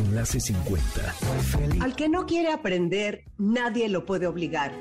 Enlace 50. Al que no quiere aprender, nadie lo puede obligar.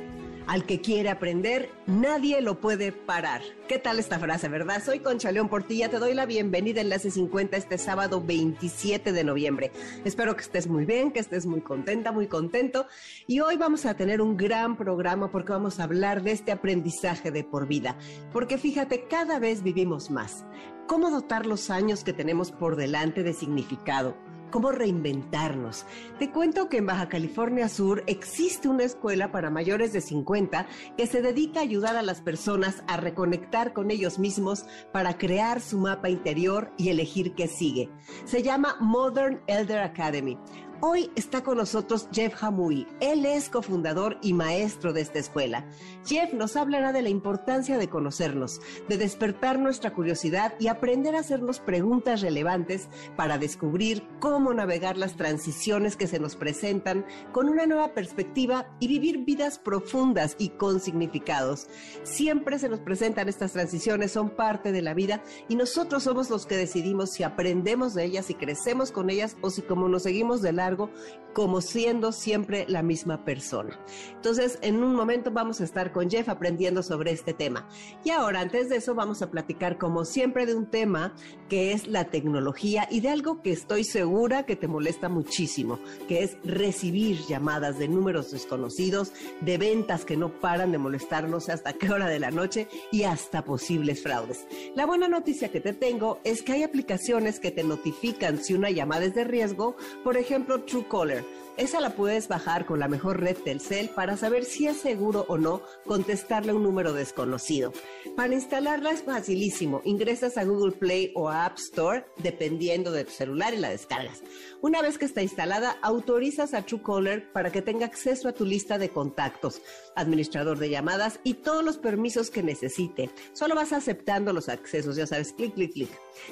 Al que quiere aprender, nadie lo puede parar. ¿Qué tal esta frase, verdad? Soy Concha León Portilla, te doy la bienvenida a Enlace 50 este sábado 27 de noviembre. Espero que estés muy bien, que estés muy contenta, muy contento. Y hoy vamos a tener un gran programa porque vamos a hablar de este aprendizaje de por vida. Porque fíjate, cada vez vivimos más. ¿Cómo dotar los años que tenemos por delante de significado? Cómo reinventarnos. Te cuento que en Baja California Sur existe una escuela para mayores de 50 que se dedica a ayudar a las personas a reconectar con ellos mismos para crear su mapa interior y elegir qué sigue. Se llama Modern Elder Academy. Hoy está con nosotros Jeff Hamui. Él es cofundador y maestro de esta escuela. Jeff nos hablará de la importancia de conocernos, de despertar nuestra curiosidad y aprender a hacernos preguntas relevantes para descubrir cómo navegar las transiciones que se nos presentan con una nueva perspectiva y vivir vidas profundas y con significados. Siempre se nos presentan estas transiciones, son parte de la vida y nosotros somos los que decidimos si aprendemos de ellas, si crecemos con ellas o si como nos seguimos de lado como siendo siempre la misma persona. Entonces, en un momento vamos a estar con Jeff aprendiendo sobre este tema. Y ahora, antes de eso, vamos a platicar como siempre de un tema que es la tecnología y de algo que estoy segura que te molesta muchísimo, que es recibir llamadas de números desconocidos, de ventas que no paran de molestarnos hasta qué hora de la noche y hasta posibles fraudes. La buena noticia que te tengo es que hay aplicaciones que te notifican si una llamada es de riesgo, por ejemplo, Truecaller. Esa la puedes bajar con la mejor red del cel para saber si es seguro o no contestarle un número desconocido. Para instalarla es facilísimo. Ingresas a Google Play o a App Store dependiendo de tu celular y la descargas. Una vez que está instalada, autorizas a Truecaller para que tenga acceso a tu lista de contactos, administrador de llamadas y todos los permisos que necesite. Solo vas aceptando los accesos, ya sabes, clic, clic, clic.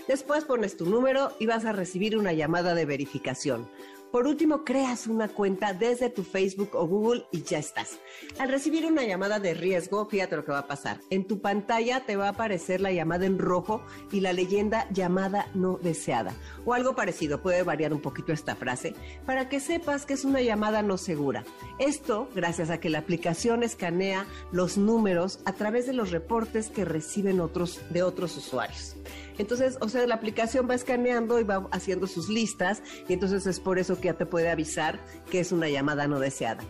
Después pones tu número y vas a recibir una llamada de verificación. Por último, creas una cuenta desde tu Facebook o Google y ya estás. Al recibir una llamada de riesgo, fíjate lo que va a pasar. En tu pantalla te va a aparecer la llamada en rojo y la leyenda llamada no deseada. O algo parecido, puede variar un poquito esta frase, para que sepas que es una llamada no segura. Esto gracias a que la aplicación escanea los números a través de los reportes que reciben otros de otros usuarios. Entonces, o sea, la aplicación va escaneando y va haciendo sus listas y entonces es por eso que ya te puede avisar que es una llamada no deseada.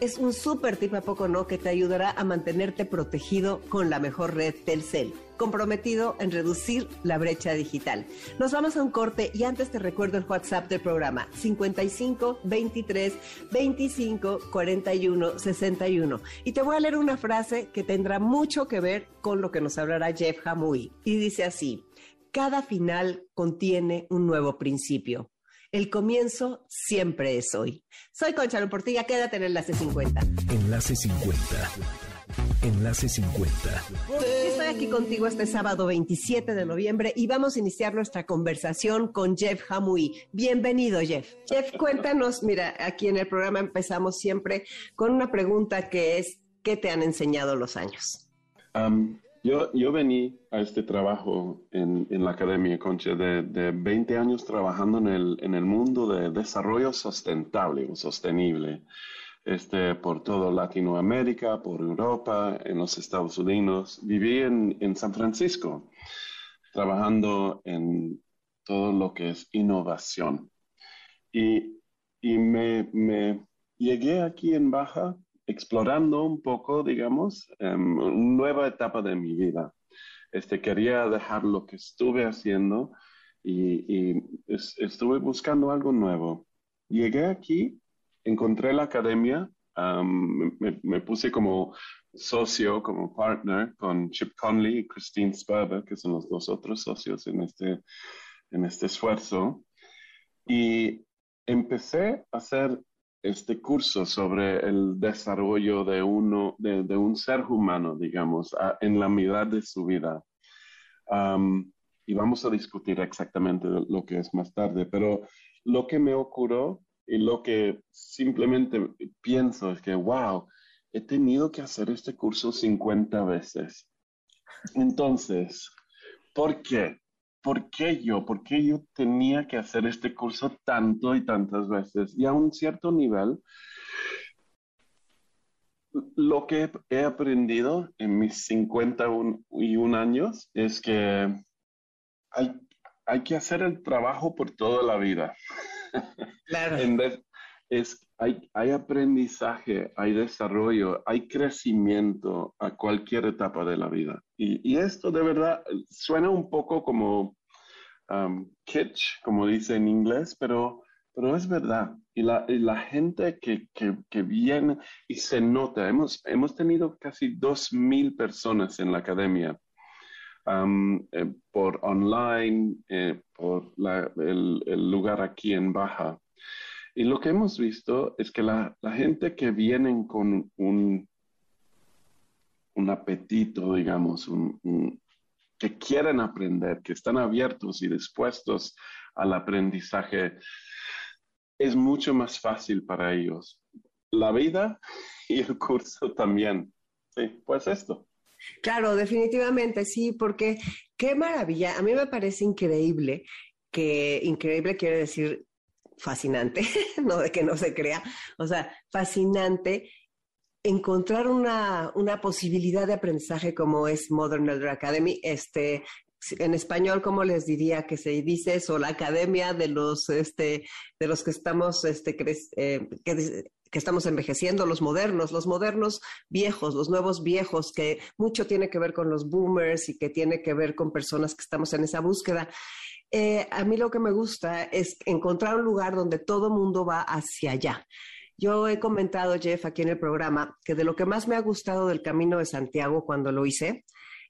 Es un súper tip a poco no que te ayudará a mantenerte protegido con la mejor red Telcel comprometido en reducir la brecha digital. Nos vamos a un corte y antes te recuerdo el WhatsApp del programa 55 23 25 41 61 y te voy a leer una frase que tendrá mucho que ver con lo que nos hablará Jeff Hamui y dice así: cada final contiene un nuevo principio. El comienzo siempre es hoy. Soy Concha Portilla, quédate en Enlace 50. Enlace 50. Enlace 50. Estoy aquí contigo este sábado 27 de noviembre y vamos a iniciar nuestra conversación con Jeff Hamui. Bienvenido, Jeff. Jeff, cuéntanos, mira, aquí en el programa empezamos siempre con una pregunta que es, ¿qué te han enseñado los años? Yo, yo vení a este trabajo en, en la Academia Concha de, de, 20 años trabajando en el, en el mundo de desarrollo sustentable o sostenible, este, por toda Latinoamérica, por Europa, en los Estados Unidos. Viví en, en San Francisco, trabajando en todo lo que es innovación. Y, y me, me llegué aquí en Baja explorando un poco, digamos, una nueva etapa de mi vida. Este, quería dejar lo que estuve haciendo y, estuve buscando algo nuevo. Llegué aquí, encontré la academia, me, puse como socio, como partner con Chip Conley y Christine Sperber, que son los dos otros socios en este, en este esfuerzo. Y empecé a hacer este curso sobre el desarrollo de, uno, de, un ser humano, digamos, en la mitad de su vida. y vamos a discutir exactamente lo que es más tarde, pero lo que me ocurrió y lo que simplemente pienso es que, wow, he tenido que hacer este curso 50 veces. Entonces, ¿por qué? ¿Por qué yo? ¿Por qué yo tenía que hacer este curso tanto y tantas veces? Y a un cierto nivel, lo que he aprendido en mis 51 años es que hay, hay que hacer el trabajo por toda la vida. Claro. es, hay, hay aprendizaje, hay desarrollo, hay crecimiento a cualquier etapa de la vida. Y, esto de verdad suena un poco como um, kitsch, como dice en inglés, pero, pero es verdad. Y la, la gente que, que, viene y se nota, hemos, hemos tenido casi dos mil personas en la academia. Um, eh, por online, eh, por el, el lugar aquí en Baja. Y lo que hemos visto es que la, gente que vienen con un, un apetito, digamos, que quieren aprender, que están abiertos y dispuestos al aprendizaje, es mucho más fácil para ellos. La vida y el curso también. Sí, pues esto. Claro, definitivamente sí, porque qué maravilla. A mí me parece increíble que increíble quiere decir fascinante, no de que no se crea, o sea, fascinante encontrar una, una posibilidad de aprendizaje como es Modern Elder Academy, este, en español, ¿cómo les diría que se dice eso? La academia de los, este, de los que estamos, este, eh, que, que, estamos envejeciendo, los modernos, los modernos viejos, los nuevos viejos, que mucho tiene que ver con los boomers y que tiene que ver con personas que estamos en esa búsqueda. Eh, a mí lo que me gusta es encontrar un lugar donde todo mundo va hacia allá. Yo he comentado, Jeff, aquí en el programa, que de lo que más me ha gustado del Camino de Santiago cuando lo hice,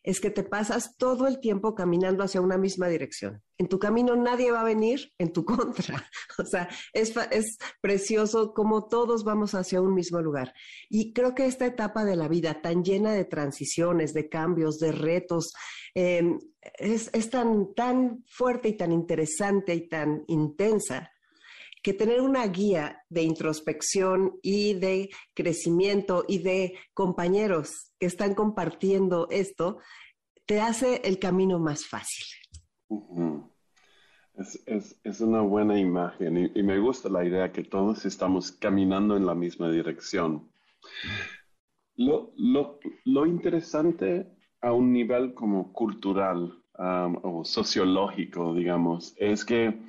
es que te pasas todo el tiempo caminando hacia una misma dirección. En tu camino nadie va a venir en tu contra. O sea, es, es precioso como todos vamos hacia un mismo lugar. Y creo que esta etapa de la vida tan llena de transiciones, de cambios, de retos, em, es, es tan, tan fuerte y tan interesante y tan intensa que tener una guía de introspección y de crecimiento y de compañeros que están compartiendo esto, te hace el camino más fácil. es, una buena imagen y, me gusta la idea que todos estamos caminando en la misma dirección. Lo, lo, interesante a un nivel como cultural o sociológico, digamos, es que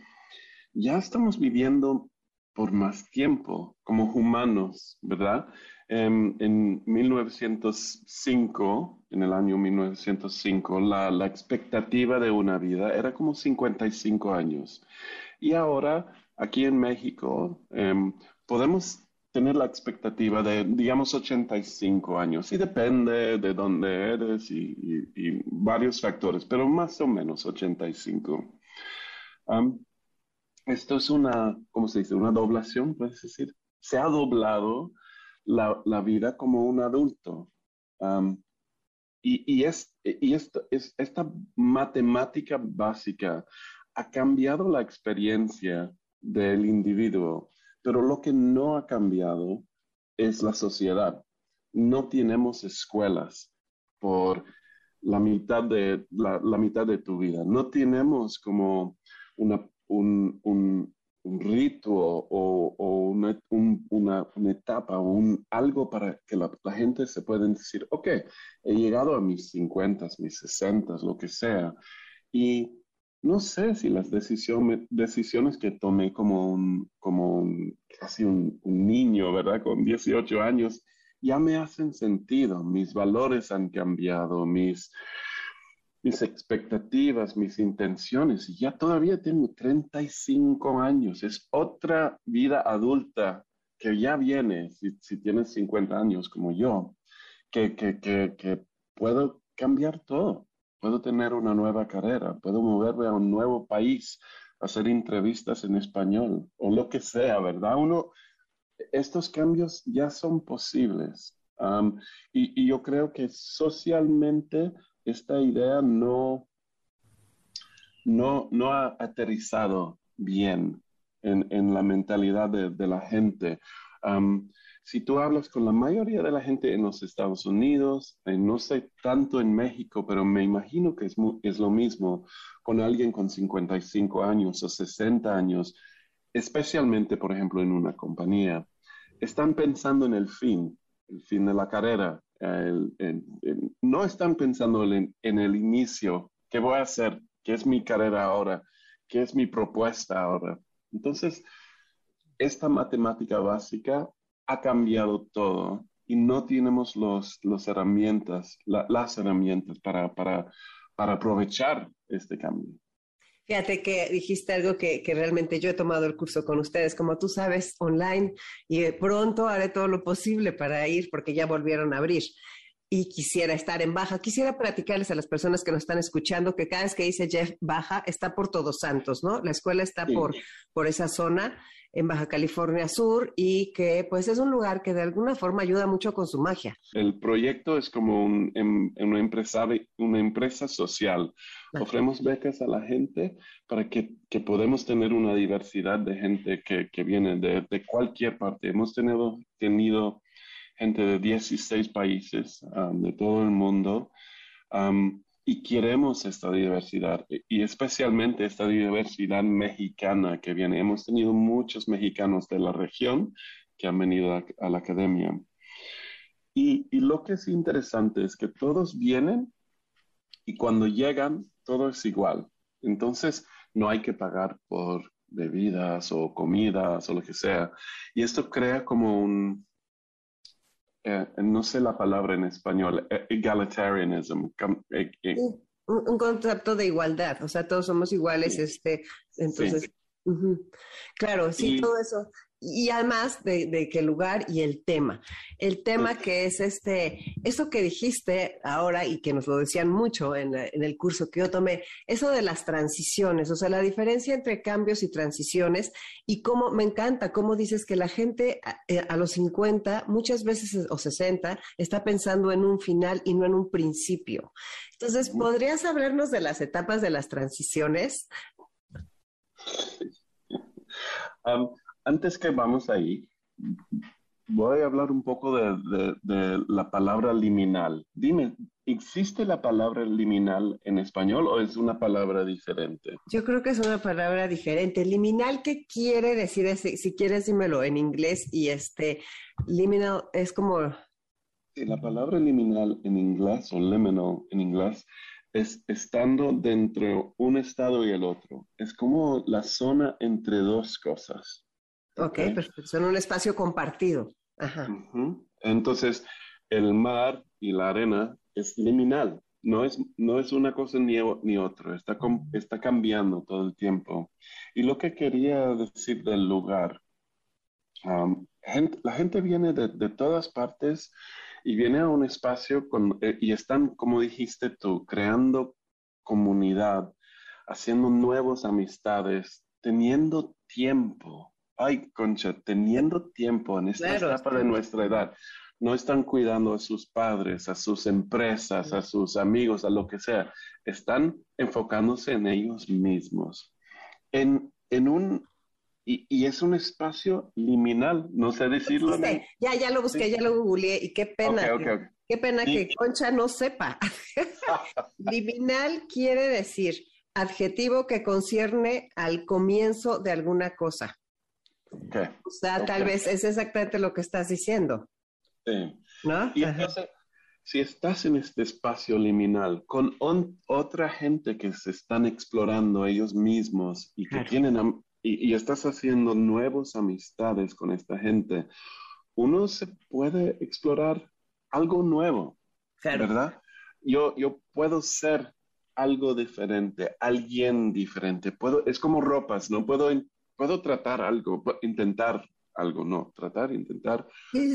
ya estamos viviendo por más tiempo como humanos, ¿verdad? Em, en 1905, en el año 1905, la, la, expectativa de una vida era como 55 años. Y ahora, aquí en México, em, podemos tener la expectativa de, digamos, 85 años. Y depende de dónde eres y, y, varios factores, pero más o menos 85. Esto es una, ¿cómo se dice? Una doblación, puedes decir. Se ha doblado la, la vida como un adulto. y, y, es, y esto, es, esta matemática básica ha cambiado la experiencia del individuo, pero lo que no ha cambiado es la sociedad. No tenemos escuelas por la mitad de, la, la mitad de tu vida. No tenemos como una un, un, un rito o, o una, una, una, etapa un, algo para que la, gente se pueda decir, ok, he llegado a mis 50, mis 60, lo que sea, y no sé si las decisiones, decisiones que tomé como un, como casi un niño, ¿verdad? Con 18 años, ya me hacen sentido, mis valores han cambiado, mis, mis expectativas, mis intenciones, y ya todavía tengo 35 años, es otra vida adulta que ya viene, si, si tienes 50 años como yo, que, que, que, que puedo cambiar todo, puedo tener una nueva carrera, puedo moverme a un nuevo país, hacer entrevistas en español o lo que sea, ¿verdad? Uno, estos cambios ya son posibles. y, yo creo que socialmente esta idea no, no, no ha aterrizado bien en, la mentalidad de, la gente. si tú hablas con la mayoría de la gente en los Estados Unidos, eh, no sé tanto en México, pero me imagino que es, es lo mismo con alguien con 55 años o 60 años, especialmente, por ejemplo, en una compañía, están pensando en el fin, el fin de la carrera. No están pensando en, el inicio, qué voy a hacer, qué es mi carrera ahora, qué es mi propuesta ahora. Entonces, esta matemática básica ha cambiado todo y no tenemos los, los herramientas, las herramientas para, para, para aprovechar este cambio. Fíjate que dijiste algo que, realmente yo he tomado el curso con ustedes, como tú sabes, online, y pronto haré todo lo posible para ir porque ya volvieron a abrir. Y quisiera estar en baja. Quisiera platicarles a las personas que nos están escuchando que cada vez que dice Jeff Baja está por Todos Santos, ¿no? La escuela está por, por esa zona en Baja California Sur y que pues es un lugar que de alguna forma ayuda mucho con su magia. El proyecto es como un, em, una, empresa, una empresa social. Ofrecemos becas a la gente para que, que podamos tener una diversidad de gente que, que viene de, de, cualquier parte. Hemos tenido, tenido gente de 16 países um, de todo el mundo. Um, y queremos esta diversidad y especialmente esta diversidad mexicana que viene. Hemos tenido muchos mexicanos de la región que han venido a, la academia. Y, y, lo que es interesante es que todos vienen y cuando llegan todo es igual. Entonces no hay que pagar por bebidas o comidas o lo que sea. Y esto crea como un, eh, no sé la palabra en español, eh, egalitarianism. Eh, un, concepto de igualdad, o sea, todos somos iguales, este, entonces, claro, sí, todo eso y además de, de, el lugar y el tema. El tema que es este, eso que dijiste ahora y que nos lo decían mucho en, el curso que yo tomé, eso de las transiciones, o sea, la diferencia entre cambios y transiciones y cómo me encanta, cómo dices que la gente a, eh, los 50, muchas veces o 60, está pensando en un final y no en un principio. Entonces, ¿podrías hablarnos de las etapas de las transiciones? Um, antes que vamos ahí, voy a hablar un poco de, la palabra liminal. Dime, ¿existe la palabra liminal en español o es una palabra diferente? Yo creo que es una palabra diferente. Liminal, ¿qué quiere decir? Si, quieres, dímelo en inglés. Y este, liminal es como... la palabra liminal en inglés o liminal en inglés es estando dentro un estado y el otro. Es como la zona entre dos cosas. Ok, perfecto. Son un espacio compartido. Ajá. Entonces, el mar y la arena es liminal. No es, no es una cosa ni, ni otra. Está, está cambiando todo el tiempo. Y lo que quería decir del lugar, la gente viene de, de, todas partes y viene a un espacio con, eh, y están, como dijiste tú, creando comunidad, haciendo nuevas amistades, teniendo tiempo ay, concha, teniendo tiempo en esta etapa de nuestra edad, no están cuidando a sus padres, a sus empresas, a sus amigos, a lo que sea. Están enfocándose en ellos mismos. En, en un, y, es un espacio liminal, no sé decirlo. Ya, ya lo busqué, ya lo googleé y qué pena. Qué pena que Concha no sepa. liminal quiere decir adjetivo que concierne al comienzo de alguna cosa. O sea, tal vez es exactamente lo que estás diciendo. Sí. ¿No? Y entonces, si estás en este espacio liminal con otra gente que se están explorando ellos mismos y que tienen y, estás haciendo nuevas amistades con esta gente, uno se puede explorar algo nuevo, ¿verdad? Yo, yo puedo ser algo diferente, alguien diferente. Puedo, es como ropas, no puedo puedo tratar algo, intentar algo, no, tratar, intentar,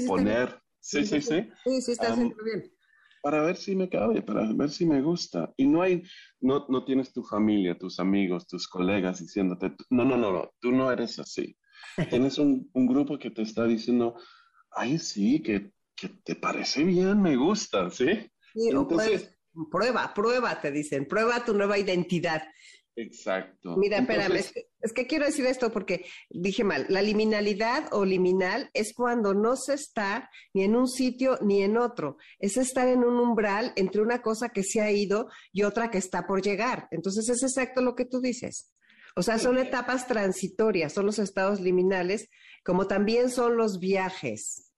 poner. Sí, sí, sí. Sí, sí, está haciendo bien. Para ver si me cabe, para ver si me gusta. Y no hay, no, no tienes tu familia, tus amigos, tus colegas diciéndote, no, no, no, no, tú no eres así. tienes un, grupo que te está diciendo, ay, sí, que, te parece bien, me gusta, ¿sí? Sí, Entonces, prueba, prueba, te dicen, prueba tu nueva identidad. Exacto. Mira, espérame, es que, quiero decir esto porque dije mal. La liminalidad o liminal es cuando no se está ni en un sitio ni en otro. Es estar en un umbral entre una cosa que se ha ido y otra que está por llegar. Entonces es exacto lo que tú dices. O sea, son etapas transitorias, son los estados liminales, como también son los viajes,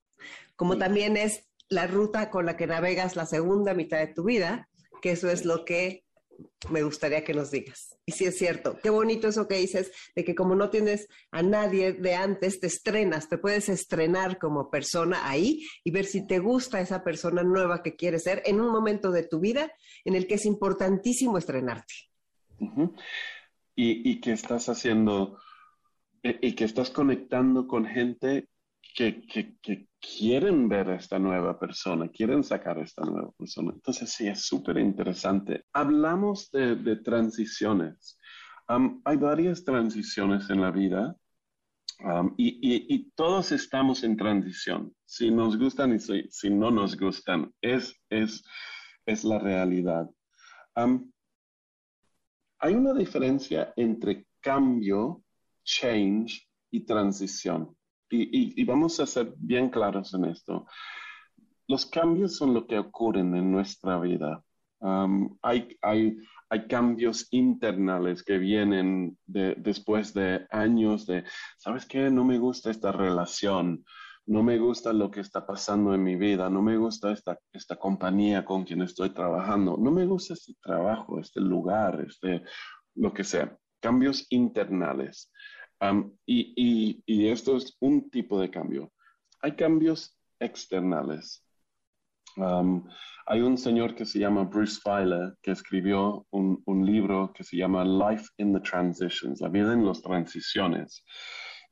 como también es la ruta con la que navegas la segunda mitad de tu vida, que eso es lo que me gustaría que nos digas. Y sí es cierto, qué bonito eso que dices, de que como no tienes a nadie de antes, te estrenas, te puedes estrenar como persona ahí y ver si te gusta esa persona nueva que quieres ser en un momento de tu vida en el que es importantísimo estrenarte. y, que estás haciendo, eh, y que estás conectando con gente que, quieren ver a esta nueva persona, quieren sacar a esta nueva persona. Entonces sí, es súper interesante. Hablamos de, transiciones. hay varias transiciones en la vida y, todos estamos en transición. Si nos gustan y si, no nos gustan, es, es, es la realidad. hay una diferencia entre cambio, change y transición y, vamos a ser bien claros en esto. Los cambios son lo que ocurren en nuestra vida. Um, hay, hay, cambios internales que vienen después de años de, ¿sabes qué? No me gusta esta relación, no me gusta lo que está pasando en mi vida, no me gusta esta, esta compañía con quien estoy trabajando, no me gusta este trabajo, este lugar, este, lo que sea. Cambios internales y, esto es un tipo de cambio. Hay cambios externales. hay un señor que se llama Bruce Feiler que escribió un, libro que se llama Life in the Transitions, la vida en las transiciones.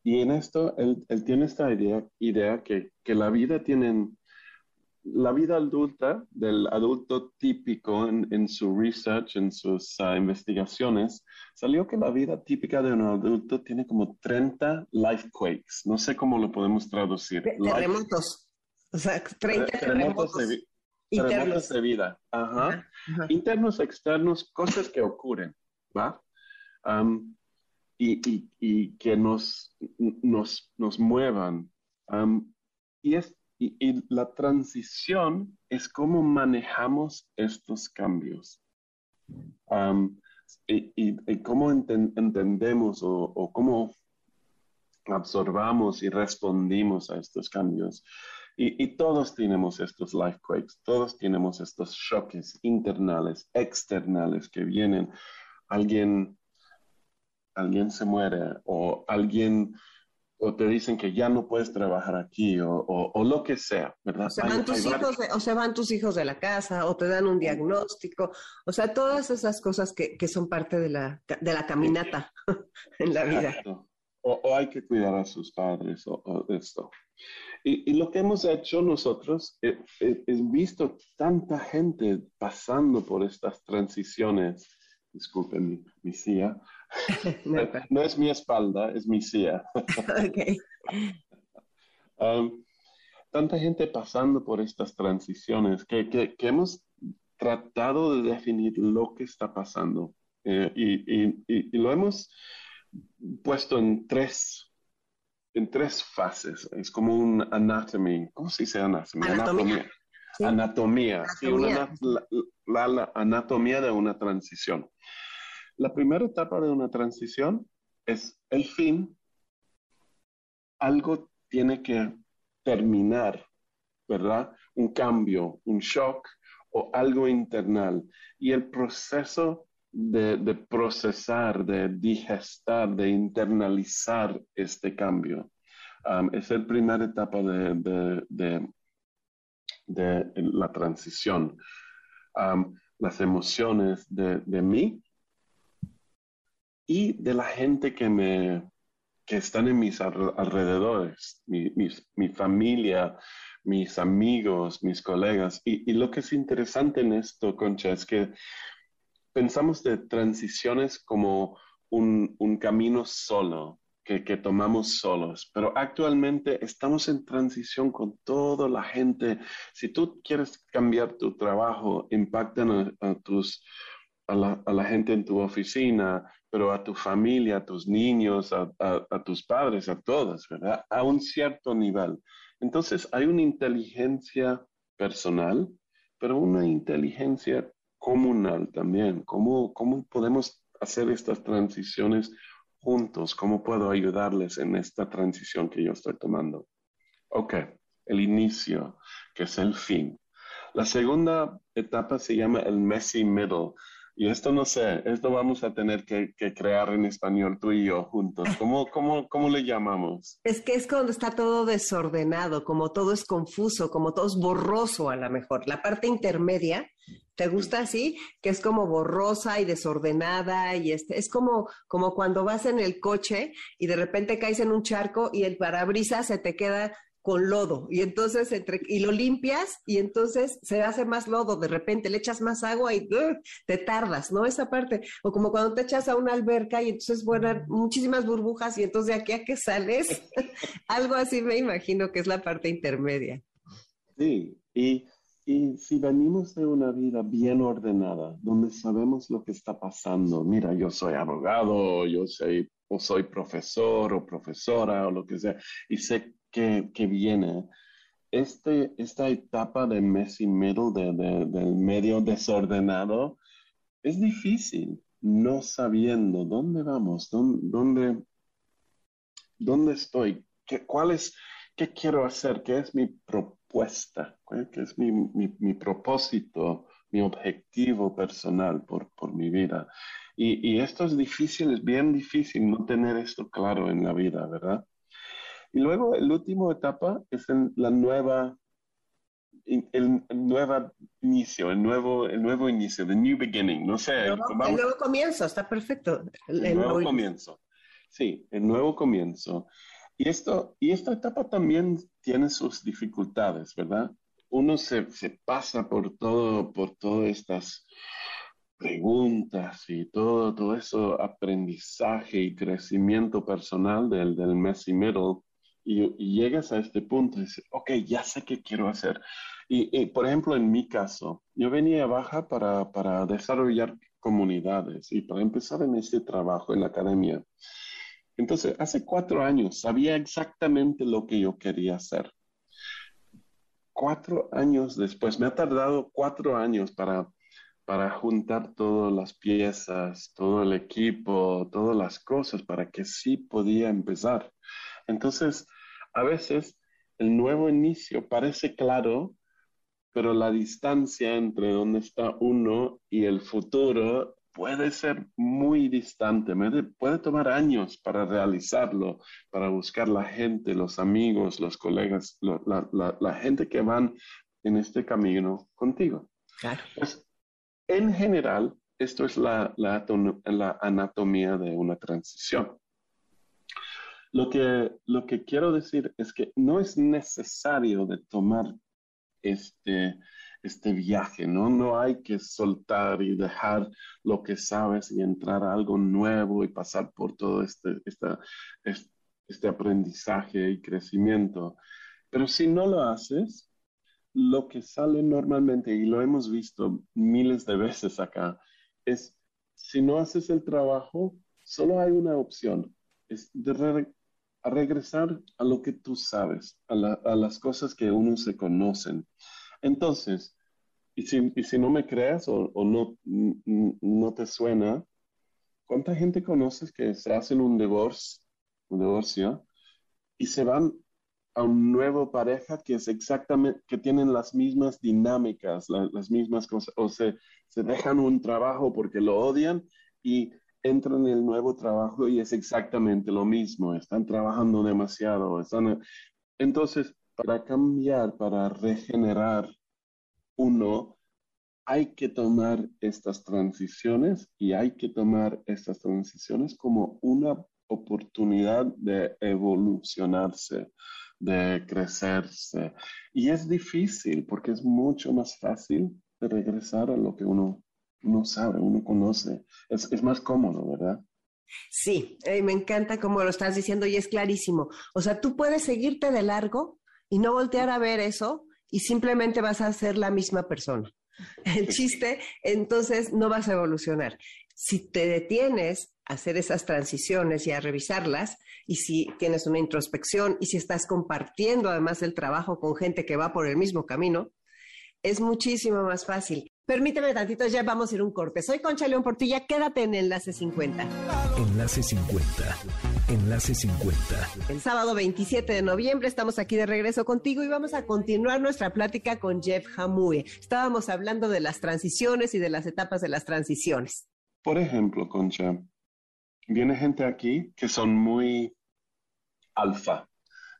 Y en esto, él, tiene esta idea, idea que, que la vida tiene la vida adulta del adulto típico en, su research, en sus ah, investigaciones, salió que la vida típica de un adulto tiene como 30 life quakes. No sé cómo lo podemos traducir. Terremotos. O sea, 30 terremotos. de, internos. de vida. Ajá. Internos, externos, cosas que ocurren, ¿va? y, que nos, nos, nos muevan. y es y, la transición es cómo manejamos estos cambios. y, cómo entendemos o, cómo absorbamos y respondimos a estos cambios. Y, todos tenemos estos life quakes, todos tenemos estos choques internales, externales que vienen. Alguien, alguien se muere o alguien o te dicen que ya no puedes trabajar aquí o, lo que sea, ¿verdad? O se, van tus hijos de, o se van tus hijos de la casa o te dan un diagnóstico, o sea, todas esas cosas que, son parte de la, de la caminata en la vida. O, hay que cuidar a sus padres o, esto. Y, lo que hemos hecho nosotros es, es visto tanta gente pasando por estas transiciones disculpen mi, mi silla. no, es mi espalda, es mi silla. Um, tanta gente pasando por estas transiciones que, que, hemos tratado de definir lo que está pasando eh, y, y, y, lo hemos puesto en tres, en tres fases. Es como un anatomy. ¿Cómo se dice anatomy? Anatomía. Anatomía. la, anatomía de una transición. La primera etapa de una transición es el fin. Algo tiene que terminar, ¿verdad? Un cambio, un shock o algo internal. Y el proceso de, procesar, de digestar, de internalizar este cambio. Um, es la primera etapa de, la transición. Um, las emociones de, mí y de la gente que me que están en mis alrededores, mi, mi, familia, mis amigos, mis colegas. Y, y, lo que es interesante en esto, Concha, es que pensamos de transiciones como un, un camino solo, que, tomamos solos, pero actualmente estamos en transición con toda la gente. Si tú quieres cambiar tu trabajo, impactan a, tus, a la, gente en tu oficina, pero a tu familia, a tus niños, a, a tus padres, a todos, ¿verdad? A un cierto nivel. Entonces hay una inteligencia personal, pero una inteligencia comunal también. ¿Cómo, cómo podemos hacer estas transiciones juntos? ¿Cómo puedo ayudarles en esta transición que yo estoy tomando? Ok, el inicio, que es el fin. La segunda etapa se llama el messy middle. Y esto no sé, esto vamos a tener que, crear en español tú y yo juntos. ¿Cómo, cómo, ¿Cómo le llamamos? Es que es cuando está todo desordenado, como todo es confuso, como todo es borroso a lo mejor. La parte intermedia, ¿te gusta así? Que es como borrosa y desordenada y este, es como, como cuando vas en el coche y de repente caes en un charco y el parabrisas se te queda con lodo. Y entonces entre y lo limpias y entonces se hace más lodo, de repente le echas más agua y te tardas, ¿no? Esa parte, o como cuando te echas a una alberca y entonces bueno, muchísimas burbujas y entonces de aquí a que sales, algo así me imagino que es la parte intermedia. Sí, y, y si venimos de una vida bien ordenada, donde sabemos lo que está pasando, mira, yo soy abogado, yo soy o soy profesor o profesora o lo que sea, y sé que, viene, este, esta etapa de messy middle, de, del medio desordenado, es difícil, no sabiendo dónde vamos, dónde, dónde, estoy, qué, cuál es, qué quiero hacer, qué es mi propuesta, qué es mi, mi, propósito, mi objetivo personal por, por mi vida. Y, y, esto es difícil, es bien difícil no tener esto claro en la vida, ¿verdad? Y luego el último etapa es la nueva, el, nuevo inicio, el nuevo, el nuevo inicio, the new beginning, no sé. El nuevo, comienzo, está perfecto. El, nuevo, comienzo. Sí, el nuevo comienzo. Y, esto, y esta etapa también tiene sus dificultades, ¿verdad? Uno se, se pasa por todo, por todas estas preguntas y todo, todo eso aprendizaje y crecimiento personal del, del Messi Middle y, llegas a este punto y dices, ok, ya sé qué quiero hacer. Y, por ejemplo, en mi caso, yo venía a Baja para, para desarrollar comunidades y para empezar en este trabajo en la academia. Entonces, hace cuatro años sabía exactamente lo que yo quería hacer. Cuatro años después, me ha tardado cuatro años para, para juntar todas las piezas, todo el equipo, todas las cosas para que sí podía empezar. Entonces, a veces el nuevo inicio parece claro, pero la distancia entre donde está uno y el futuro puede ser muy distante, puede tomar años para realizarlo, para buscar la gente, los amigos, los colegas, la, gente que van en este camino contigo. Claro. Pues, en general, esto es la, la anatomía de una transición. Lo que, lo que quiero decir es que no es necesario de tomar este, este viaje, ¿no? No hay que soltar y dejar lo que sabes y entrar a algo nuevo y pasar por todo este, esta, este aprendizaje y crecimiento. Pero si no lo haces, lo que sale normalmente, y lo hemos visto miles de veces acá, es si no haces el trabajo, solo hay una opción, es de a regresar a lo que tú sabes, a, las cosas que uno se conocen. Entonces, y si, si no me creas o, no, no te suena, ¿cuánta gente conoces que se hacen un divorcio, un divorcio y se van a un nuevo pareja que es exactamente, que tienen las mismas dinámicas, las mismas cosas, o se, se dejan un trabajo porque lo odian y entran en el nuevo trabajo y es exactamente lo mismo, están trabajando demasiado, están... Entonces, para cambiar, para regenerar uno, hay que tomar estas transiciones y hay que tomar estas transiciones como una oportunidad de evolucionarse, de crecerse. Y es difícil porque es mucho más fácil regresar a lo que uno uno sabe, uno conoce, es, más cómodo, ¿verdad? Sí, eh, me encanta como lo estás diciendo y es clarísimo. O sea, tú puedes seguirte de largo y no voltear a ver eso y simplemente vas a ser la misma persona. El chiste, entonces no vas a evolucionar. Si te detienes a hacer esas transiciones y a revisarlas, y si tienes una introspección y si estás compartiendo además el trabajo con gente que va por el mismo camino, es muchísimo más fácil. Permíteme tantito, ya vamos a ir un corte. Soy Concha León Portilla, quédate en Enlace 50. Enlace 50. Enlace 50. El sábado 27 de noviembre estamos aquí de regreso contigo y vamos a continuar nuestra plática con Jeff Hamue. Estábamos hablando de las transiciones y de las etapas de las transiciones. Por ejemplo, Concha, viene gente aquí que son muy alfa,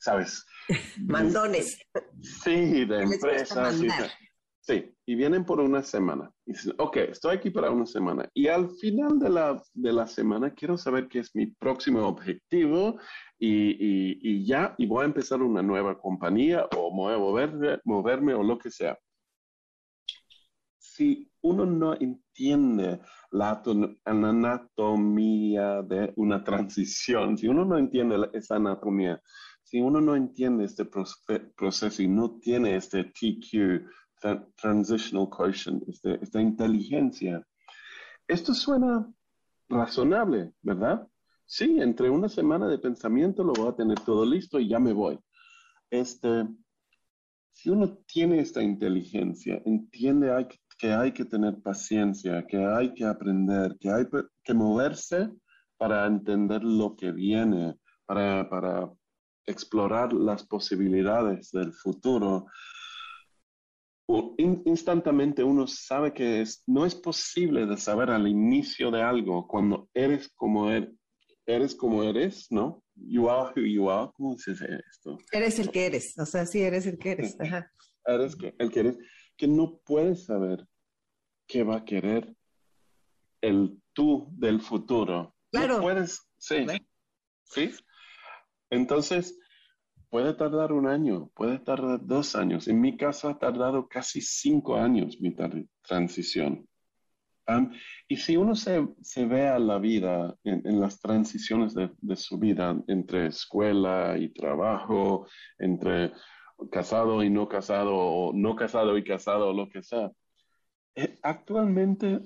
¿sabes? Mandones. Sí, de empresas. Sí, y vienen por una semana. Y dicen, ok, estoy aquí para una semana. Y al final de la, de la semana quiero saber qué es mi próximo objetivo y, y, ya, y voy a empezar una nueva compañía o voy a moverme, moverme o lo que sea. Si uno no entiende la anatomía de una transición, si uno no entiende esa anatomía, si uno no entiende este proceso y no tiene este TQ, transitional quotient, este, esta inteligencia. Esto suena razonable, ¿verdad? Sí, entre una semana de pensamiento lo voy a tener todo listo y ya me voy. Este, si uno tiene esta inteligencia, entiende que hay que tener paciencia, que hay que aprender, que hay que moverse para entender lo que viene, para, para explorar las posibilidades del futuro, instantáneamente uno sabe que es, no es posible de saber al inicio de algo cuando eres como er, eres, como eres, ¿no? You are who you are, ¿cómo se dice esto? Eres el que eres, o sea, sí, eres el que eres. Eres que, el que eres, que no puedes saber qué va a querer el tú del futuro. Claro. No puedes, sí. ¿Sí? Entonces, Puede tardar un año, puede tardar dos años. En mi caso ha tardado casi cinco años mi transición. y si uno se, se, ve a la vida en, las transiciones de, de, su vida entre escuela y trabajo, entre casado y no casado, o no casado y casado, o lo que sea, eh, actualmente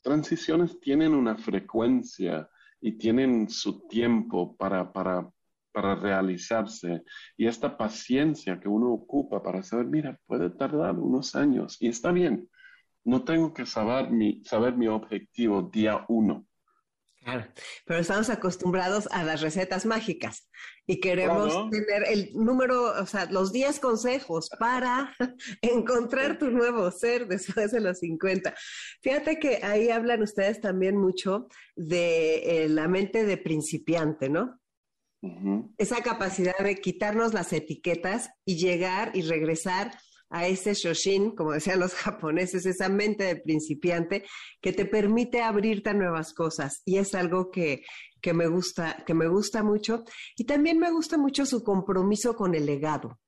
transiciones tienen una frecuencia y tienen su tiempo para, para para realizarse y esta paciencia que uno ocupa para saber, mira, puede tardar unos años y está bien. No tengo que saber mi, saber mi objetivo día uno. Claro, pero estamos acostumbrados a las recetas mágicas y queremos tener el número, o sea, los 10 consejos para encontrar tu nuevo ser después de los 50. Fíjate que ahí hablan ustedes también mucho de eh, la mente de principiante, ¿no? Esa capacidad de quitarnos las etiquetas y llegar y regresar a ese Shoshin, como decían los japoneses, esa mente de principiante que te permite abrirte a nuevas cosas. Y es algo que, que, me gusta, que me gusta mucho. Y también me gusta mucho su compromiso con el legado.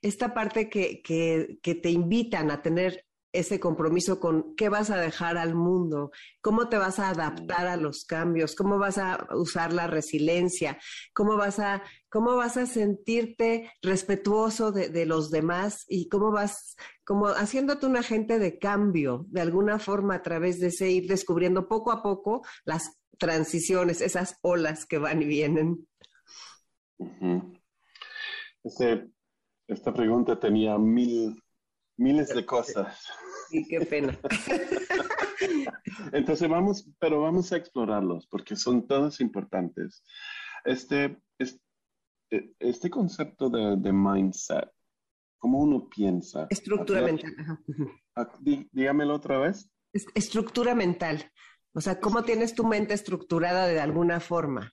Esta parte que, que, que te invitan a tener ese compromiso con qué vas a dejar al mundo, cómo te vas a adaptar a los cambios, cómo vas a usar la resiliencia, cómo vas a, cómo vas a sentirte respetuoso de, los demás y cómo vas, como haciéndote un agente de cambio, de alguna forma a través de ese ir descubriendo poco a poco las transiciones, esas olas que van y vienen. Este, esta pregunta tenía mil miles de cosas. Sí, qué pena. Entonces vamos, pero vamos a explorarlos porque son todos importantes. Este, este, este concepto de, mindset, ¿cómo uno piensa? Estructura mental. dígamelo otra vez. estructura mental. O sea, ¿cómo tienes tu mente estructurada de alguna forma?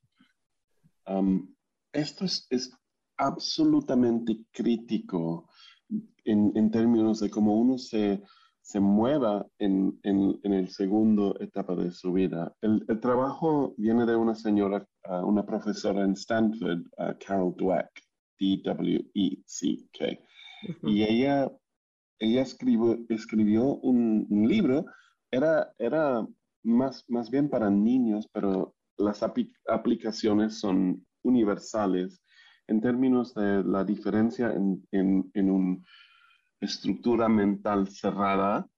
esto es, es absolutamente crítico en, términos de cómo uno se, se mueva en, en, en, el segundo etapa de su vida. El, el trabajo viene de una señora, uh, una profesora en Stanford, uh, Carol Dweck, D-W-E-C-K. Y ella, ella escribió, escribió un, un, libro, era, era más, más bien para niños, pero las aplicaciones son universales en términos de la diferencia en, en una estructura mental cerrada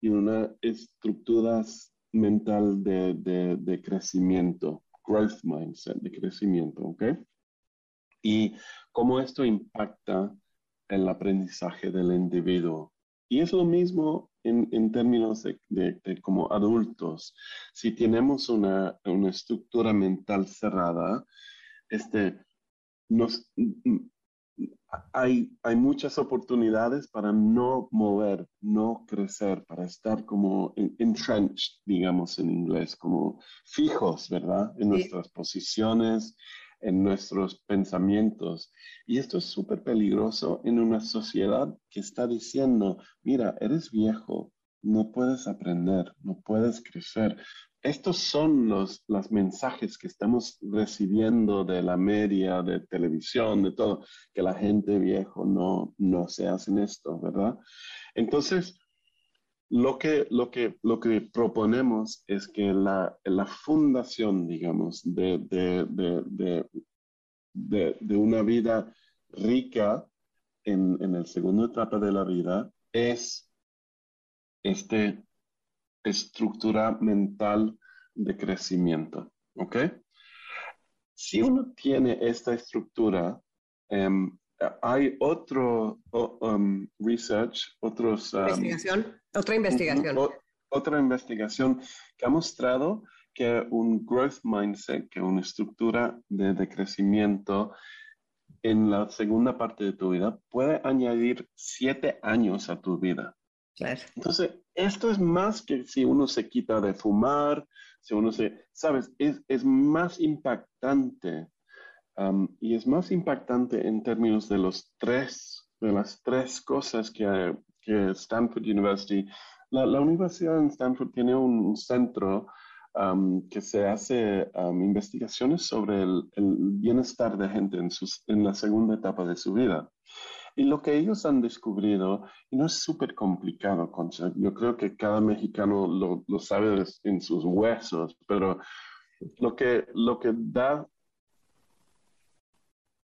y una estructura mental de, de, de, crecimiento, growth mindset, de crecimiento, ¿ok? Y cómo esto impacta el aprendizaje del individuo. Y es lo mismo en, en términos de, de, como adultos. Si tenemos una, una estructura mental cerrada, este, nos, hay, hay muchas oportunidades para no mover, no crecer, para estar como entrenched, digamos en inglés, como fijos, ¿verdad? En nuestras posiciones, en nuestros pensamientos. Y esto es súper peligroso en una sociedad que está diciendo, mira, eres viejo, no puedes aprender, no puedes crecer. Estos son los, los mensajes que estamos recibiendo de la media, de televisión, de todo, que la gente viejo no, no se hacen esto, ¿verdad? Entonces, lo que, lo que, lo que proponemos es que la, la fundación, digamos, de, de, de, de, una vida rica en, en el segundo etapa de la vida es esta estructura mental de crecimiento. ¿Ok? Si uno tiene esta estructura, um, hay otro um, research, otros... Um, investigación, otra investigación. otra investigación que ha mostrado que un growth mindset, que una estructura de, de crecimiento en la segunda parte de tu vida puede añadir siete años a tu vida. Entonces, esto es más que si uno se quita de fumar, si uno se, sabes, es, es más impactante um, y es más impactante en términos de los tres, de las tres cosas que, que Stanford University, la, la, Universidad en Stanford tiene un centro um, que se hace um, investigaciones sobre el, el, bienestar de gente en, sus, en la segunda etapa de su vida. Y lo que ellos han descubrido, y no es súper complicado, Concha, yo creo que cada mexicano lo, sabe en sus huesos, pero lo que, lo que da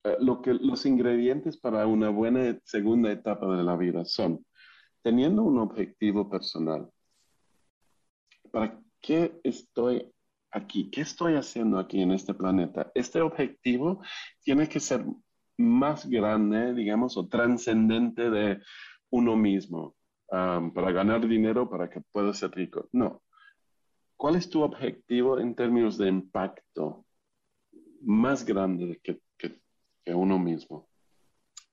eh, lo que los ingredientes para una buena segunda etapa de la vida son teniendo un objetivo personal. ¿Para qué estoy aquí? ¿Qué estoy haciendo aquí en este planeta? Este objetivo tiene que ser más grande, digamos, o trascendente de uno mismo para ganar dinero, para que puedas ser rico. No. ¿Cuál es tu objetivo en términos de impacto más grande que, que, que uno mismo?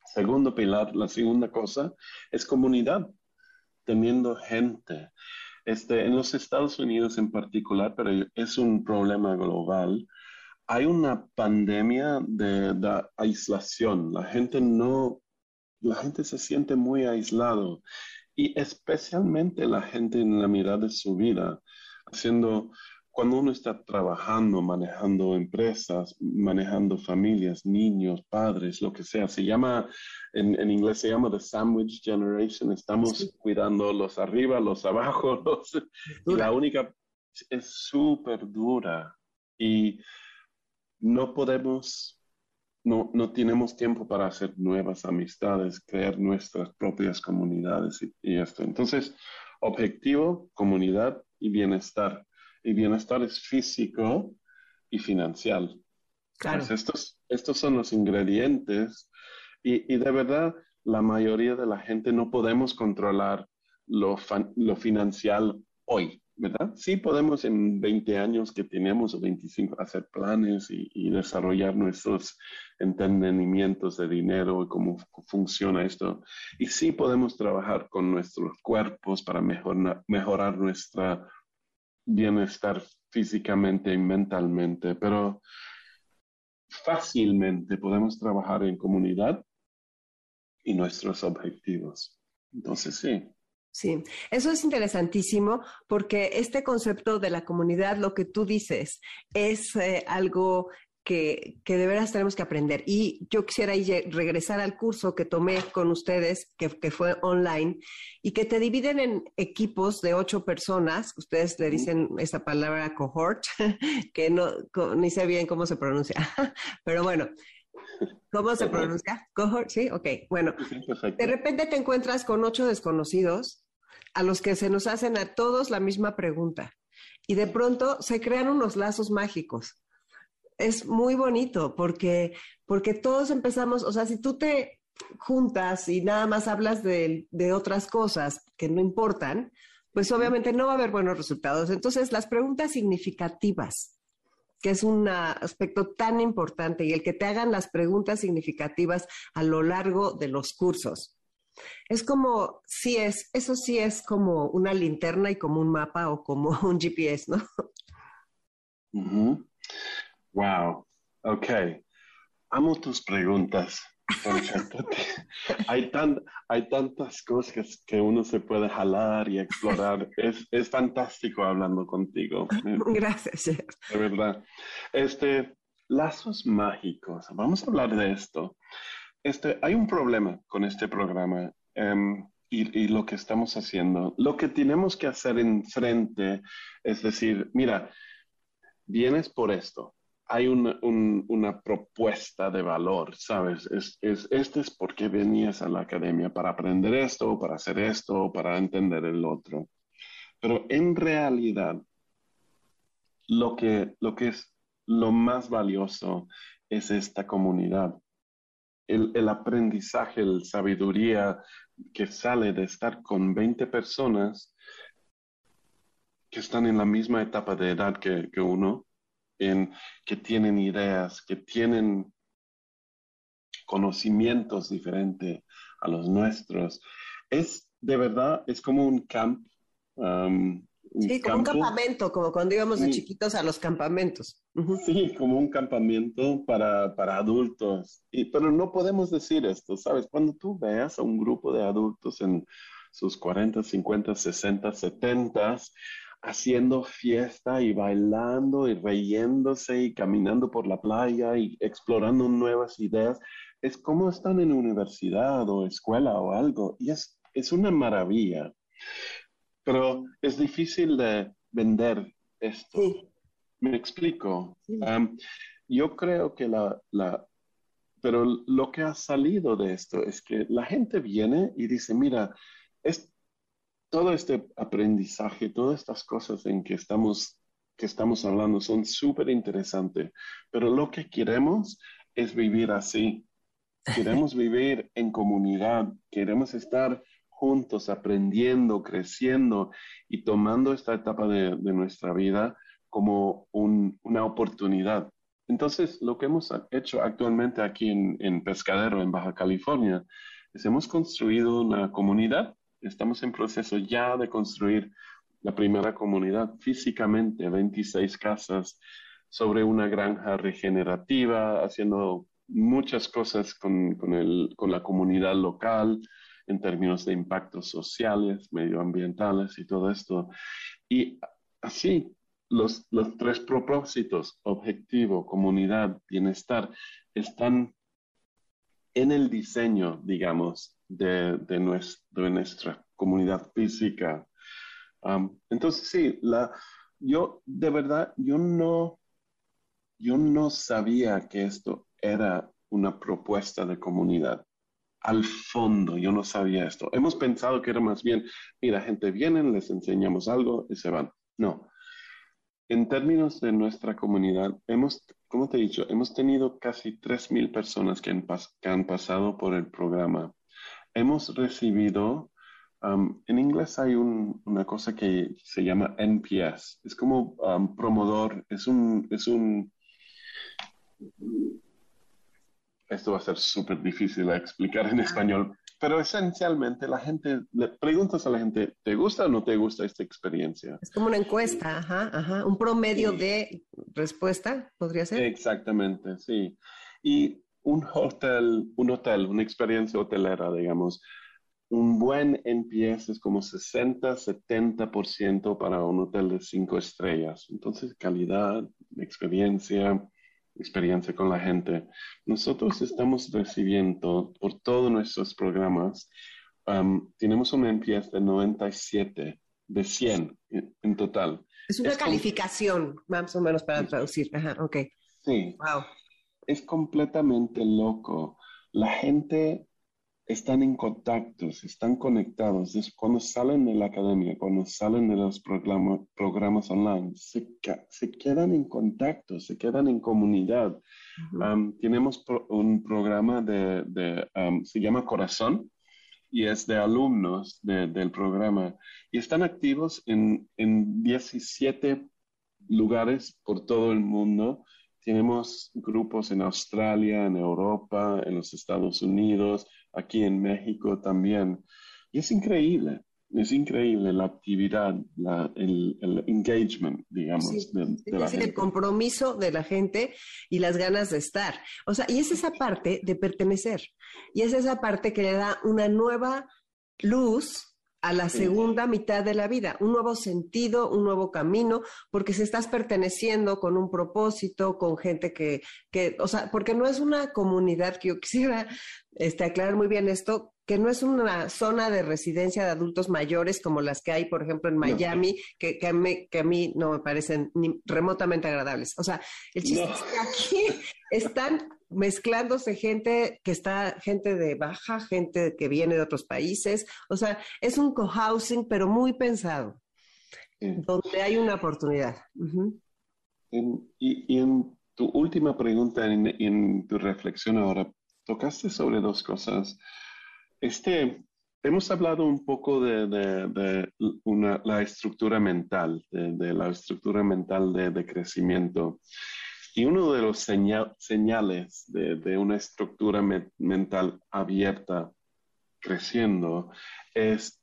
Segundo pilar, la segunda cosa es comunidad, teniendo gente. Este, en los Estados Unidos en particular, pero es un problema global, hay una pandemia de, aislación. La gente no, la gente se siente muy aislado y especialmente la gente en la mirada de su vida, haciendo, cuando uno está trabajando, manejando empresas, manejando familias, niños, padres, lo que sea, se llama, en, inglés se llama The Sandwich Generation, estamos cuidando los arriba, los abajo, los, y la única es súper dura. Y no podemos, no, no tenemos tiempo para hacer nuevas amistades, crear nuestras propias comunidades y, esto. Entonces, objetivo, comunidad y bienestar. Y bienestar es físico y financiero. Claro. estos, estos son los ingredientes y, y, de verdad la mayoría de la gente no podemos controlar lo, lo financiero hoy. ¿Verdad? Sí podemos en 20 años que tenemos o 25 hacer planes y, desarrollar nuestros entendimientos de dinero y cómo funciona esto. Y sí podemos trabajar con nuestros cuerpos para mejorar, mejorar nuestro bienestar físicamente y mentalmente, pero fácilmente podemos trabajar en comunidad y nuestros objetivos. Entonces, sí, Sí, eso es interesantísimo porque este concepto de la comunidad, lo que tú dices, es eh, algo que, que, de veras tenemos que aprender. Y yo quisiera regresar al curso que tomé con ustedes, que, que, fue online, y que te dividen en equipos de ocho personas. Ustedes le dicen esa palabra cohort, que no ni sé bien cómo se pronuncia. Pero bueno, ¿cómo se pronuncia? Cohort, sí, ok. Bueno, de repente te encuentras con ocho desconocidos a los que se nos hacen a todos la misma pregunta. Y de pronto se crean unos lazos mágicos es muy bonito porque, porque todos empezamos, o sea, si tú te juntas y nada más hablas de, de otras cosas que no importan, pues obviamente no va a haber buenos resultados. Entonces, las preguntas significativas, que es un aspecto tan importante, y el que te hagan las preguntas significativas a lo largo de los cursos. Es como, sí es, eso sí es como una linterna y como un mapa o como un GPS, ¿no? Wow, ok. Amo tus preguntas. hay, tan, hay tantas cosas que uno se puede jalar y explorar. Es, es fantástico hablando contigo. Gracias. De verdad. Este, lazos mágicos. Vamos a hablar de esto. Este, hay un problema con este programa um, y, y, lo que estamos haciendo. Lo que tenemos que hacer enfrente es decir, mira, vienes por esto hay una, una, propuesta de valor, ¿sabes? Es, es, este es por qué venías a la academia, para aprender esto, para hacer esto, para entender el otro. Pero en realidad, lo que, lo que es lo más valioso es esta comunidad. El, aprendizaje, la sabiduría que sale de estar con 20 personas que están en la misma etapa de edad que, uno, que tienen ideas, que tienen conocimientos diferentes a los nuestros. Es de verdad, es como un camp. Sí, como un campamento, como cuando íbamos de chiquitos a los campamentos. Sí, como un campamento para, para adultos. Y, pero no podemos decir esto, ¿sabes? Cuando tú veas a un grupo de adultos en sus 40, 50, 60, 70, haciendo fiesta y bailando y reyéndose y caminando por la playa y explorando nuevas ideas. Es como están en universidad o escuela o algo. Y es, es una maravilla. Pero es difícil de vender esto. Me explico. yo creo que la, la, pero lo que ha salido de esto es que la gente viene y dice, mira, es, todo este aprendizaje, todas estas cosas en que estamos, que estamos hablando son súper interesantes, pero lo que queremos es vivir así. Queremos vivir en comunidad, queremos estar juntos, aprendiendo, creciendo y tomando esta etapa de, nuestra vida como una oportunidad. Entonces, lo que hemos hecho actualmente aquí en, en Pescadero, en Baja California, es hemos construido una comunidad estamos en proceso ya de construir la primera comunidad físicamente, 26 casas sobre una granja regenerativa, haciendo muchas cosas con, con, la comunidad local en términos de impactos sociales, medioambientales y todo esto. Y así, los, los tres propósitos, objetivo, comunidad, bienestar, están en el diseño, digamos, de, de, nuestra, comunidad física. entonces, sí, la, yo de verdad, yo no, yo no sabía que esto era una propuesta de comunidad. Al fondo, yo no sabía esto. Hemos pensado que era más bien, mira, gente viene, les enseñamos algo y se van. No. En términos de nuestra comunidad, hemos, como te he dicho, hemos tenido casi 3.000 personas que han, que han pasado por el programa hemos recibido, en inglés hay una cosa que se llama NPS, es como promotor, es un, es un, esto va a ser súper difícil de explicar en español, pero esencialmente la gente, le preguntas a la gente, ¿te gusta o no te gusta esta experiencia? Es como una encuesta, ajá, ajá, un promedio de respuesta, podría ser. Exactamente, sí. Y un hotel, un hotel, una experiencia hotelera, digamos, un buen NPS es como 60-70% para un hotel de cinco estrellas. Entonces, calidad, experiencia, experiencia con la gente. Nosotros estamos recibiendo por todos nuestros programas, um, tenemos un NPS de 97 de 100 en, total. Es una calificación, más o menos para traducir. Ajá, ok. Sí. Wow. Es completamente loco. La gente están en contactos, están conectados. Cuando salen de la academia, cuando salen de los programas online, se, quedan en contacto, se quedan en comunidad. tenemos un programa de, se llama Corazón y es de alumnos del programa y están activos en, en 17 lugares por todo el mundo tenemos grupos en Australia, en Europa, en los Estados Unidos, aquí en México también. Y es increíble, es increíble la actividad, el, engagement, digamos, de, la gente. El compromiso de la gente y las ganas de estar. O sea, y es esa parte de pertenecer. Y es esa parte que le da una nueva luz a la segunda mitad de la vida, un nuevo sentido, un nuevo camino, porque se estás perteneciendo con un propósito, con gente que, que, o sea, porque no es una comunidad que yo quisiera este, aclarar muy bien esto, que no es una zona de residencia de adultos mayores como las que hay, por ejemplo, en Miami, que, que, a mí, que, a mí, no me parecen ni remotamente agradables. O sea, el chiste es que aquí están mezclándose gente que está, gente de baja, gente que viene de otros países. O sea, es un cohousing, pero muy pensado, donde hay una oportunidad. y, en tu última pregunta, en, en tu reflexión ahora, tocaste sobre dos cosas. Este, hemos hablado un poco de, la estructura mental, de, la estructura mental de, crecimiento. Y uno de los señales de, una estructura mental abierta creciendo es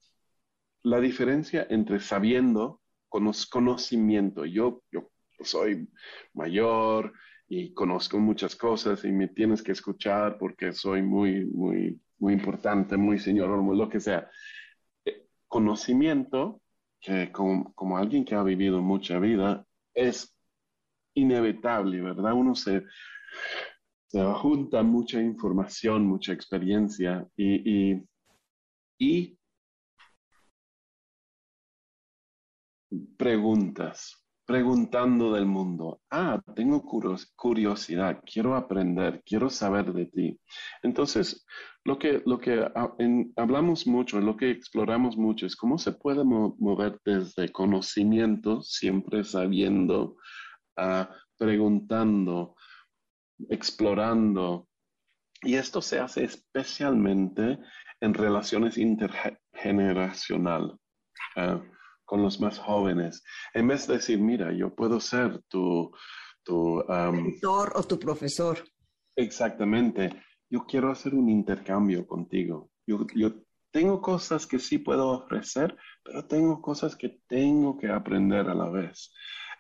la diferencia entre sabiendo con conocimiento. Yo, yo soy mayor y conozco muchas cosas y me tienes que escuchar porque soy muy, muy muy importante, muy señor, lo que sea. Eh, conocimiento, que como, alguien que ha vivido mucha vida, es inevitable, ¿verdad? Uno se, se junta mucha información, mucha experiencia y, y, preguntas preguntando del mundo. Ah, tengo curiosidad, quiero aprender, quiero saber de ti. Entonces, lo que, lo que hablamos mucho, lo que exploramos mucho es cómo se puede mover desde conocimiento, siempre sabiendo, a preguntando, explorando. Y esto se hace especialmente en relaciones intergeneracionales. Ah, con los más jóvenes, en vez de decir, mira, yo puedo ser tu... tu mentor o tu profesor. Exactamente. Yo quiero hacer un intercambio contigo. Yo, yo tengo cosas que sí puedo ofrecer, pero tengo cosas que tengo que aprender a la vez.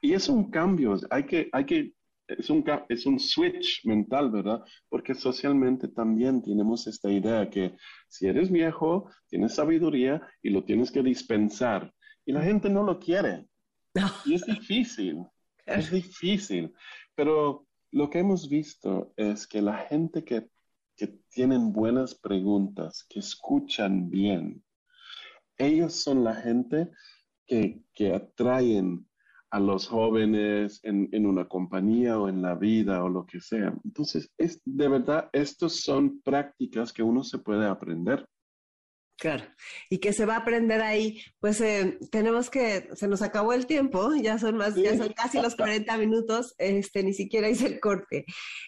Y es un cambio, hay que, hay que, es un, es un switch mental, ¿verdad? Porque socialmente también tenemos esta idea que si eres viejo, tienes sabiduría y lo tienes que dispensar. Y la gente no lo quiere. Y es difícil, es difícil. Pero lo que hemos visto es que la gente que, que tienen buenas preguntas, que escuchan bien, ellos son la gente que, que atraen a los jóvenes en, en, una compañía o en la vida o lo que sea. Entonces, es, de verdad, estas son prácticas que uno se puede aprender. Claro, y que se va a aprender ahí, pues eh, tenemos que, se nos acabó el tiempo, ya son más, ya son casi los 40 minutos, este, ni siquiera hice el corte.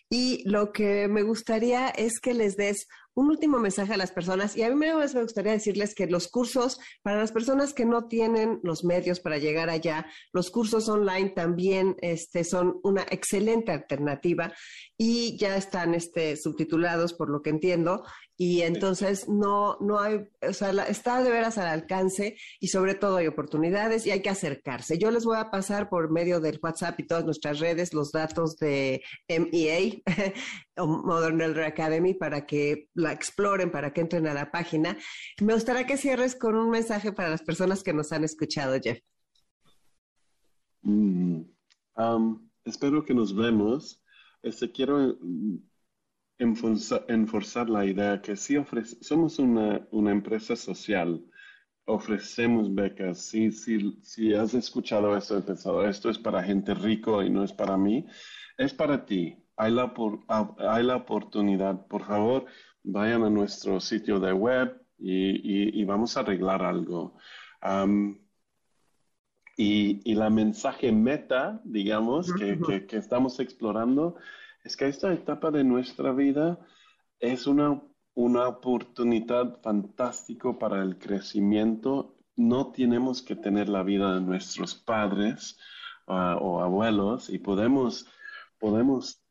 Y lo que me gustaría es que les des un último mensaje a las personas y a mí me gustaría decirles que los cursos, para las personas que no tienen los medios para llegar allá, los cursos online también este, son una excelente alternativa y ya están este, subtitulados por lo que entiendo y entonces no, no hay, o sea, está de veras al alcance y sobre todo hay oportunidades y hay que acercarse. Yo les voy a pasar por medio del WhatsApp y todas nuestras redes los datos de MEA Modern Elder Academy para que la exploren, para que entren a la página. Me gustaría que cierres con un mensaje para las personas que nos han escuchado, Jeff. Mm, um, espero que nos vemos este, quiero enforzar, la idea que sí ofrece, somos una, una empresa social, ofrecemos becas. Si, si, si has escuchado esto y pensado, esto es para gente rico y no es para mí, es para ti. Hay la, hay la oportunidad. Por favor, vayan a nuestro sitio de web y, vamos a arreglar algo. y, la mensaje meta, digamos, que, que estamos explorando, es que esta etapa de nuestra vida es una una oportunidad fantástica para el crecimiento. No tenemos que tener la vida de nuestros padres ah, o abuelos y podemos, podemos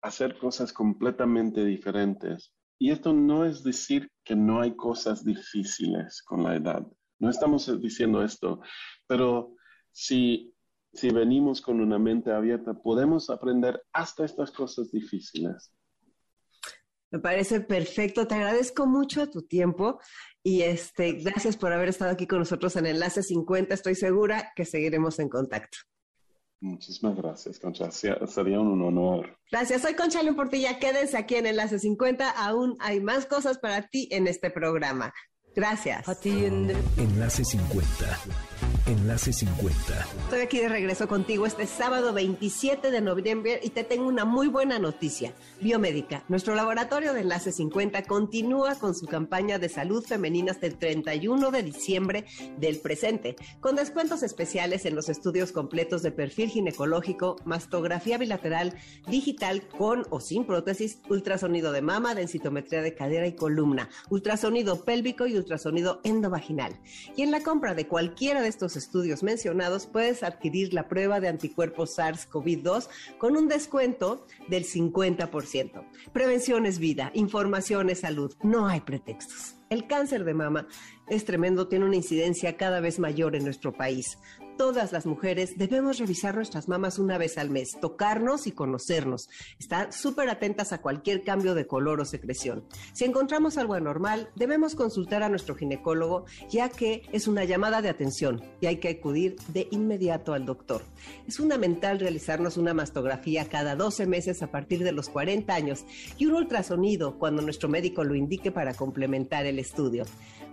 hacer cosas completamente diferentes. Y esto no es decir que no hay cosas difíciles con la edad. No estamos diciendo esto, pero si, si venimos con una mente abierta, podemos aprender hasta estas cosas difíciles. Me parece perfecto. Te agradezco mucho tu tiempo y este, gracias por haber estado aquí con nosotros en Enlace 50. Estoy segura que seguiremos en contacto. Muchísimas gracias, Concha. Sería un honor. Gracias. Soy Concha Portilla. Quédense aquí en Enlace 50. Aún hay más cosas para ti en este programa. Gracias. Enlace 50. Enlace 50. Estoy aquí de regreso contigo este sábado 27 de noviembre y te tengo una muy buena noticia. Biomédica, nuestro laboratorio de Enlace 50 continúa con su campaña de salud femenina hasta el 31 de diciembre del presente, con descuentos especiales en los estudios completos de perfil ginecológico, mastografía bilateral, digital con o sin prótesis, ultrasonido de mama, densitometría de cadera y columna, ultrasonido pélvico y ultrasonido endovaginal. Y en la compra de cualquiera de estos estudios mencionados puedes adquirir la prueba de anticuerpos SARS-CoV-2 con un descuento del 50%. Prevención es vida, información es salud, no hay pretextos. El cáncer de mama es tremendo, tiene una incidencia cada vez mayor en nuestro país todas las mujeres debemos revisar nuestras mamas una vez al mes, tocarnos y conocernos, estar súper atentas a cualquier cambio de color o secreción. Si encontramos algo anormal, debemos consultar a nuestro ginecólogo, ya que es una llamada de atención y hay que acudir de inmediato al doctor. Es fundamental realizarnos una mastografía cada 12 meses a partir de los 40 años y un ultrasonido cuando nuestro médico lo indique para complementar el estudio.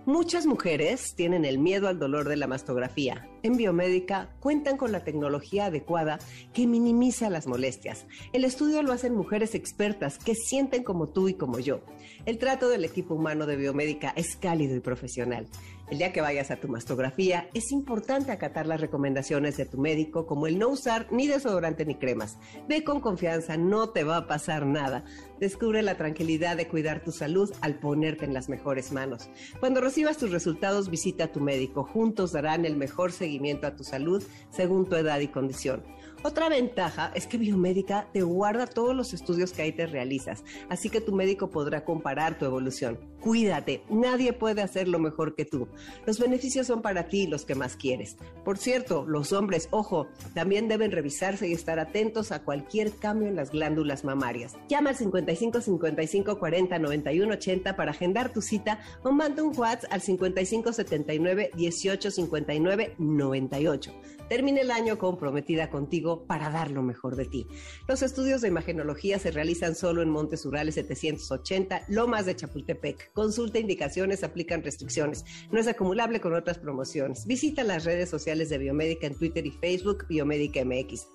Muchas mujeres tienen el miedo al dolor de la mastografía. En biomédica cuentan con la tecnología adecuada que minimiza las molestias. El estudio lo hacen mujeres expertas que sienten como tú y como yo. El trato del equipo humano de biomédica es cálido y profesional. El día que vayas a tu mastografía, es importante acatar las recomendaciones de tu médico, como el no usar ni desodorante ni cremas. Ve con confianza, no te va a pasar nada. Descubre la tranquilidad de cuidar tu salud al ponerte en las mejores manos. Cuando recibas tus resultados, visita a tu médico. Juntos darán el mejor seguimiento a tu salud según tu edad y condición. Otra ventaja es que Biomédica te guarda todos los estudios que ahí te realizas, así que tu médico podrá comparar tu evolución. Cuídate, nadie puede hacerlo mejor que tú. Los beneficios son para ti los que más quieres. Por cierto, los hombres, ojo, también deben revisarse y estar atentos a cualquier cambio en las glándulas mamarias. Llama al 55 55 40 91 80 para agendar tu cita o manda un WhatsApp al 55 79 18 59 98. Termine el año comprometida contigo para dar lo mejor de ti. Los estudios de imagenología se realizan solo en Montes Urales 780, Lomas de Chapultepec. Consulta indicaciones, aplican restricciones. No es acumulable con otras promociones. Visita las redes sociales de Biomédica en Twitter y Facebook, Biomédica MX.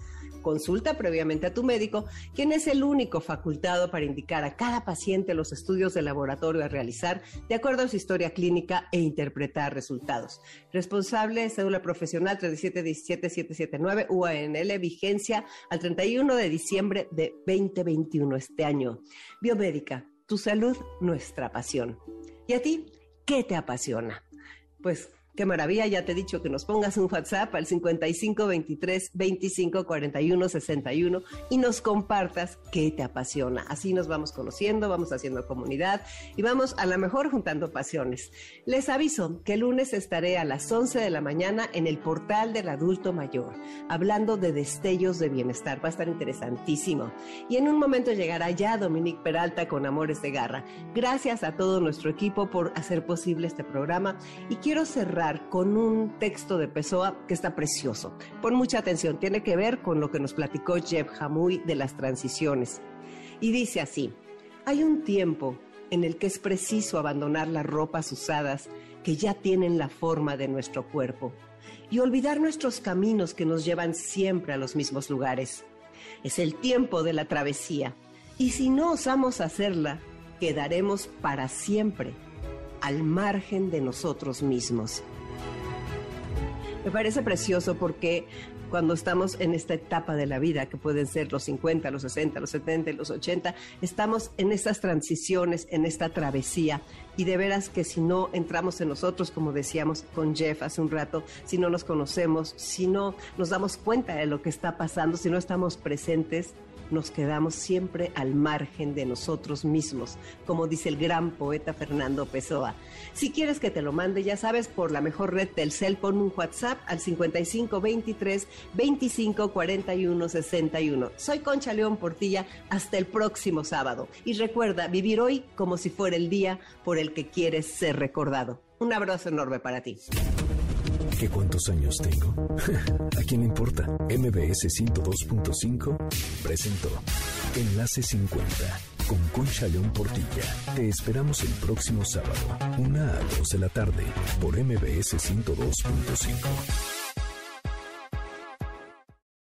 Consulta previamente a tu médico, quien es el único facultado para indicar a cada paciente los estudios de laboratorio a realizar de acuerdo a su historia clínica e interpretar resultados. Responsable, cédula profesional 3717779, UANL, vigencia al 31 de diciembre de 2021, este año. Biomédica, tu salud, nuestra pasión. ¿Y a ti? ¿Qué te apasiona? Pues Qué maravilla, ya te he dicho que nos pongas un WhatsApp al 55 23 25 41 61 y nos compartas qué te apasiona. Así nos vamos conociendo, vamos haciendo comunidad y vamos a lo mejor juntando pasiones. Les aviso que el lunes estaré a las 11 de la mañana en el portal del adulto mayor, hablando de destellos de bienestar. Va a estar interesantísimo. Y en un momento llegará ya Dominique Peralta con Amores de Garra. Gracias a todo nuestro equipo por hacer posible este programa y quiero cerrar con un texto de Pessoa que está precioso. Pon mucha atención, tiene que ver con lo que nos platicó Jeff Hamuy de las transiciones. Y dice así, hay un tiempo en el que es preciso abandonar las ropas usadas que ya tienen la forma de nuestro cuerpo y olvidar nuestros caminos que nos llevan siempre a los mismos lugares. Es el tiempo de la travesía y si no osamos hacerla, quedaremos para siempre al margen de nosotros mismos. Me parece precioso porque cuando estamos en esta etapa de la vida, que pueden ser los 50, los 60, los 70 los 80, estamos en estas transiciones, en esta travesía. Y de veras que si no entramos en nosotros, como decíamos con Jeff hace un rato, si no nos conocemos, si no nos damos cuenta de lo que está pasando, si no estamos presentes, nos quedamos siempre al margen de nosotros mismos, como dice el gran poeta Fernando Pessoa. Si quieres que te lo mande, ya sabes, por la mejor red del cel, pon un WhatsApp al 5523 25 41 61. Soy Concha León Portilla, hasta el próximo sábado. Y recuerda, vivir hoy como si fuera el día por el que quieres ser recordado. Un abrazo enorme para ti. ¿Qué cuántos años tengo? ¿A quién le importa? MBS 102.5 presentó Enlace 50 con Concha León Portilla. Te esperamos el próximo sábado, una a 2 de la tarde, por MBS 102.5.